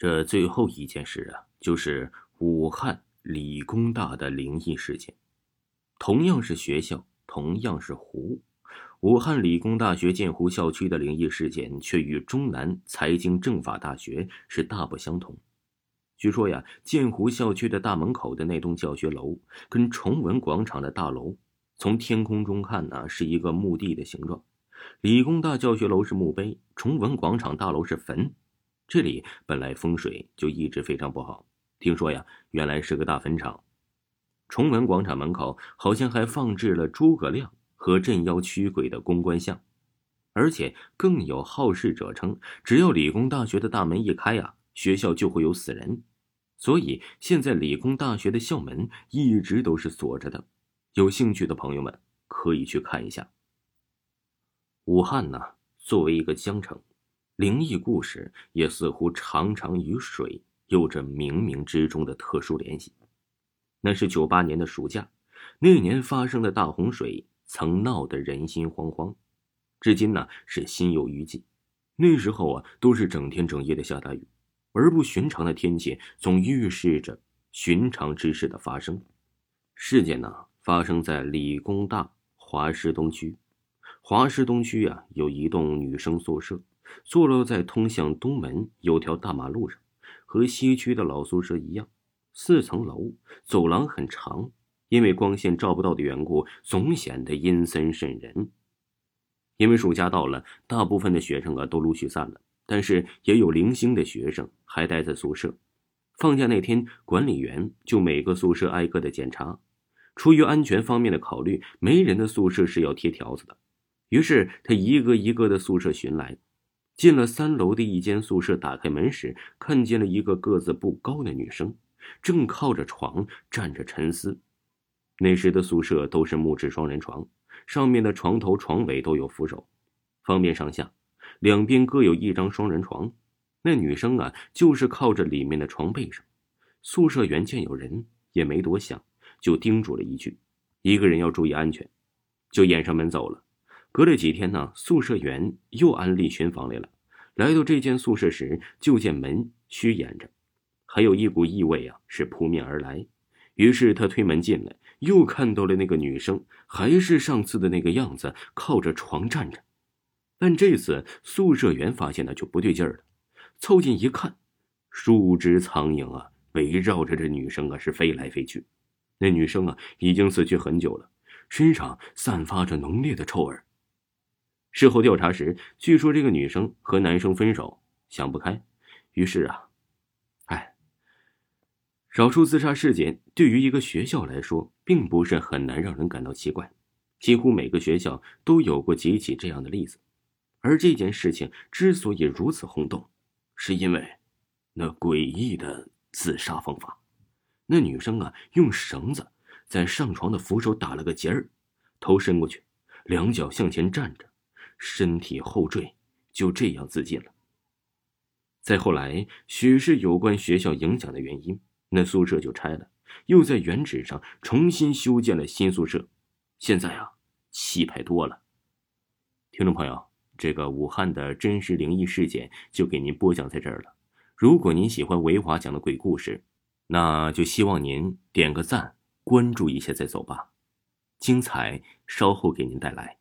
这最后一件事啊，就是武汉理工大的灵异事件。同样是学校，同样是湖，武汉理工大学建湖校区的灵异事件却与中南财经政法大学是大不相同。据说呀，建湖校区的大门口的那栋教学楼，跟崇文广场的大楼，从天空中看呢，是一个墓地的形状。理工大教学楼是墓碑，崇文广场大楼是坟。这里本来风水就一直非常不好，听说呀，原来是个大坟场。崇文广场门口好像还放置了诸葛亮和镇妖驱鬼的公关像，而且更有好事者称，只要理工大学的大门一开呀，学校就会有死人。所以现在理工大学的校门一直都是锁着的。有兴趣的朋友们可以去看一下。武汉呢，作为一个江城。灵异故事也似乎常常与水有着冥冥之中的特殊联系。那是九八年的暑假，那年发生的大洪水曾闹得人心惶惶，至今呢是心有余悸。那时候啊，都是整天整夜的下大雨，而不寻常的天气总预示着寻常之事的发生。事件呢发生在理工大华师东区，华师东区啊有一栋女生宿舍。坐落在通向东门有条大马路上，和西区的老宿舍一样，四层楼，走廊很长。因为光线照不到的缘故，总显得阴森渗人。因为暑假到了，大部分的学生啊都陆续散了，但是也有零星的学生还待在宿舍。放假那天，管理员就每个宿舍挨个的检查，出于安全方面的考虑，没人的宿舍是要贴条子的。于是他一个一个的宿舍巡来。进了三楼的一间宿舍，打开门时，看见了一个个子不高的女生，正靠着床站着沉思。那时的宿舍都是木质双人床，上面的床头、床尾都有扶手，方便上下。两边各有一张双人床，那女生啊，就是靠着里面的床背上。宿舍员见有人，也没多想，就叮嘱了一句：“一个人要注意安全。”就掩上门走了。隔了几天呢，宿舍员又安利巡房来了。来到这间宿舍时，就见门虚掩着，还有一股异味啊，是扑面而来。于是他推门进来，又看到了那个女生，还是上次的那个样子，靠着床站着。但这次宿舍员发现呢就不对劲儿了，凑近一看，数只苍蝇啊围绕着这女生啊是飞来飞去。那女生啊已经死去很久了，身上散发着浓烈的臭味。事后调查时，据说这个女生和男生分手，想不开，于是啊，哎，少数自杀事件对于一个学校来说，并不是很难让人感到奇怪，几乎每个学校都有过几起这样的例子。而这件事情之所以如此轰动，是因为那诡异的自杀方法。那女生啊，用绳子在上床的扶手打了个结儿，头伸过去，两脚向前站着。身体后坠，就这样自尽了。再后来，许是有关学校影响的原因，那宿舍就拆了，又在原址上重新修建了新宿舍。现在啊，气派多了。听众朋友，这个武汉的真实灵异事件就给您播讲在这儿了。如果您喜欢维华讲的鬼故事，那就希望您点个赞，关注一下再走吧。精彩稍后给您带来。